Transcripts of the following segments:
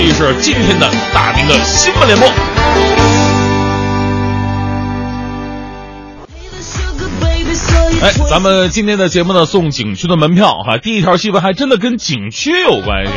继续是今天的大明的新闻联播。哎，咱们今天的节目呢，送景区的门票哈。第一条新闻还真的跟景区有关系。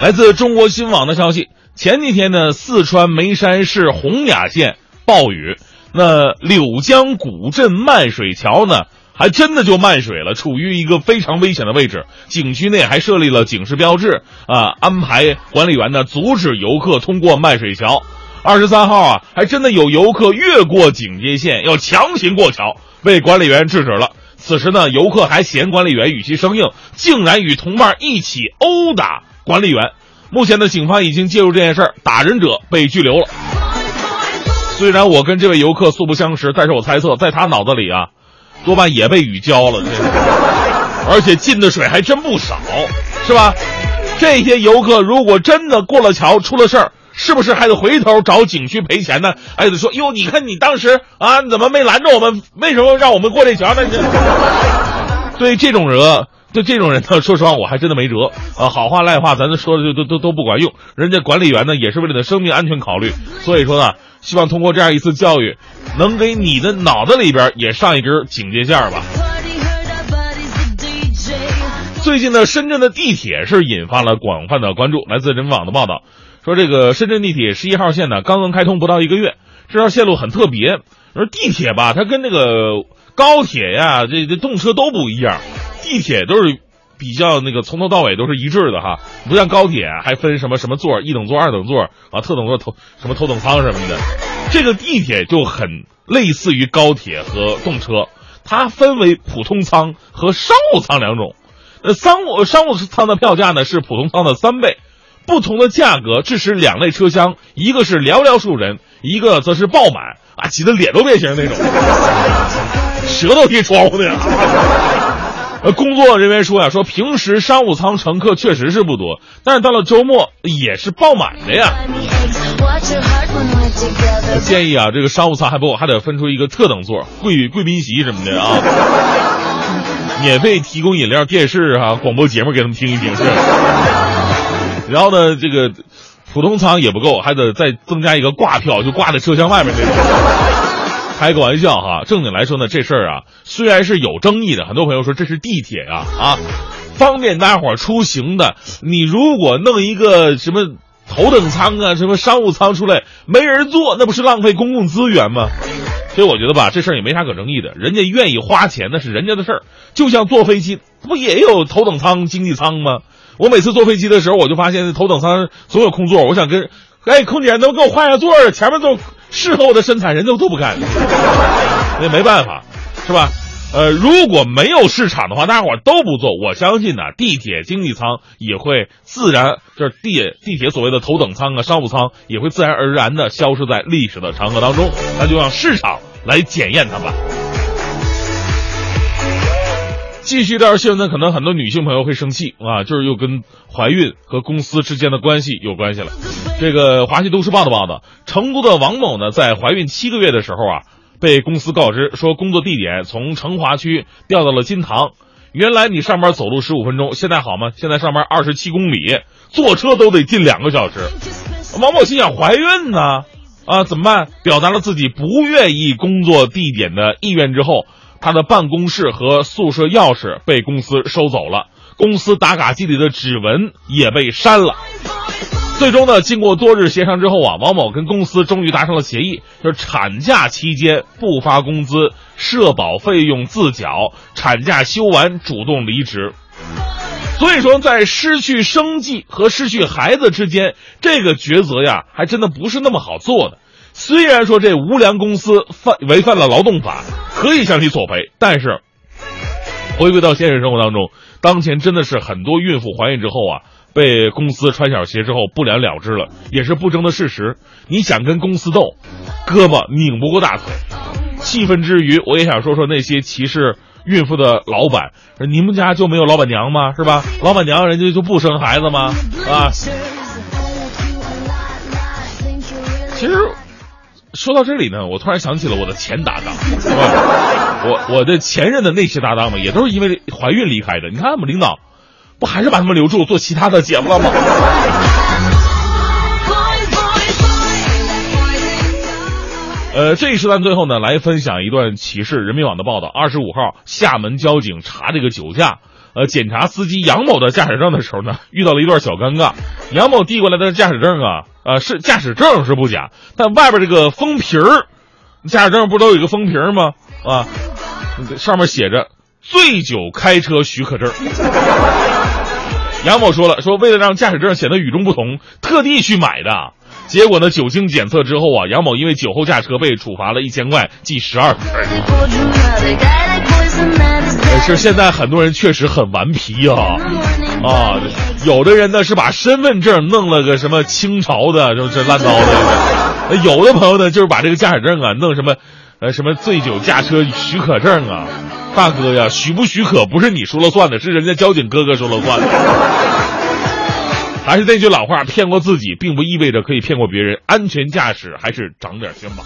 来自中国新网的消息，前几天呢，四川眉山市洪雅县暴雨，那柳江古镇漫水桥呢，还真的就漫水了，处于一个非常危险的位置。景区内还设立了警示标志啊，安排管理员呢阻止游客通过漫水桥。二十三号啊，还真的有游客越过警戒线，要强行过桥，被管理员制止了。此时呢，游客还嫌管理员语气生硬，竟然与同伴一起殴打管理员。目前呢，警方已经介入这件事儿，打人者被拘留了。虽然我跟这位游客素不相识，但是我猜测，在他脑子里啊，多半也被雨浇了，而且进的水还真不少，是吧？这些游客如果真的过了桥，出了事儿。是不是还得回头找景区赔钱呢？还得说哟，你看你当时啊，你怎么没拦着我们？为什么让我们过这桥呢？对这种人，就这种人呢，说实话，我还真的没辙啊。好话赖话，咱说的就都都都不管用。人家管理员呢，也是为了你的生命安全考虑。所以说呢，希望通过这样一次教育，能给你的脑子里边也上一根警戒线吧。最近呢，深圳的地铁是引发了广泛的关注。来自人民网的报道。说这个深圳地铁十一号线呢，刚刚开通不到一个月，这条线路很特别。而地铁吧，它跟那个高铁呀，这这动车都不一样。地铁都是比较那个从头到尾都是一致的哈，不像高铁还分什么什么座，一等座、二等座啊，特等座、头什么头等舱什么的。这个地铁就很类似于高铁和动车，它分为普通舱和商务舱两种。呃，商务商务舱的票价呢是普通舱的三倍。不同的价格致使两类车厢，一个是寥寥数人，一个则是爆满啊，挤得脸都变形那种，舌头贴窗户的呀。呃，工作人员说呀，说平时商务舱乘客确实是不多，但是到了周末也是爆满的呀。我建议啊，这个商务舱还不够，还得分出一个特等座，贵贵宾席什么的啊，免费提供饮料、电视啊、广播节目给他们听一听是。然后呢，这个普通舱也不够，还得再增加一个挂票，就挂在车厢外面那种。开个玩笑哈，正经来说呢，这事儿啊虽然是有争议的，很多朋友说这是地铁啊啊，方便大伙儿出行的。你如果弄一个什么头等舱啊，什么商务舱出来，没人坐，那不是浪费公共资源吗？所以我觉得吧，这事儿也没啥可争议的，人家愿意花钱那是人家的事儿。就像坐飞机，不也有头等舱、经济舱吗？我每次坐飞机的时候，我就发现头等舱总有空座。我想跟，哎，空姐能给我换下座儿？前面都事后的身材，人都都不干。那没办法，是吧？呃，如果没有市场的话，大伙都不坐，我相信呢，地铁经济舱也会自然，就是地地铁所谓的头等舱啊、商务舱也会自然而然的消失在历史的长河当中。那就让市场来检验它吧。继续这条新闻呢，可能很多女性朋友会生气啊，就是又跟怀孕和公司之间的关系有关系了。这个《华西都市报》的报道，成都的王某呢，在怀孕七个月的时候啊，被公司告知说工作地点从成华区调到了金堂。原来你上班走路十五分钟，现在好吗？现在上班二十七公里，坐车都得近两个小时。王某心想，怀孕呢，啊，怎么办？表达了自己不愿意工作地点的意愿之后。他的办公室和宿舍钥匙被公司收走了，公司打卡机里的指纹也被删了。最终呢，经过多日协商之后啊，王某跟公司终于达成了协议，就是产假期间不发工资，社保费用自缴，产假休完主动离职。所以说，在失去生计和失去孩子之间，这个抉择呀，还真的不是那么好做的。虽然说这无良公司犯违反了劳动法，可以向其索赔，但是回归到现实生活当中，当前真的是很多孕妇怀孕之后啊，被公司穿小鞋之后不了了之了，也是不争的事实。你想跟公司斗，胳膊拧不过大腿。气愤之余，我也想说说那些歧视孕妇的老板，你们家就没有老板娘吗？是吧？老板娘人家就不生孩子吗？啊？其实。说到这里呢，我突然想起了我的前搭档，我我的前任的那些搭档们也都是因为怀孕离开的。你看我们领导，不还是把他们留住做其他的节目了吗？呃，这一时段最后呢，来分享一段启示。人民网的报道：二十五号，厦门交警查这个酒驾，呃，检查司机杨某的驾驶证的时候呢，遇到了一段小尴尬。杨某递过来的驾驶证啊，呃，是驾驶证是不假，但外边这个封皮儿，驾驶证不都有一个封皮儿吗？啊，上面写着“醉酒开车许可证”。杨某说了，说为了让驾驶证显得与众不同，特地去买的。结果呢？酒精检测之后啊，杨某因为酒后驾车被处罚了一千块，记十二分。是现在很多人确实很顽皮啊啊！有的人呢是把身份证弄了个什么清朝的，就是烂糟的；有的朋友呢就是把这个驾驶证啊弄什么，呃什么醉酒驾车许可证啊。大哥呀，许不许可不是你说了算的，是人家交警哥哥说了算的。还是那句老话，骗过自己并不意味着可以骗过别人。安全驾驶还是长点心吧。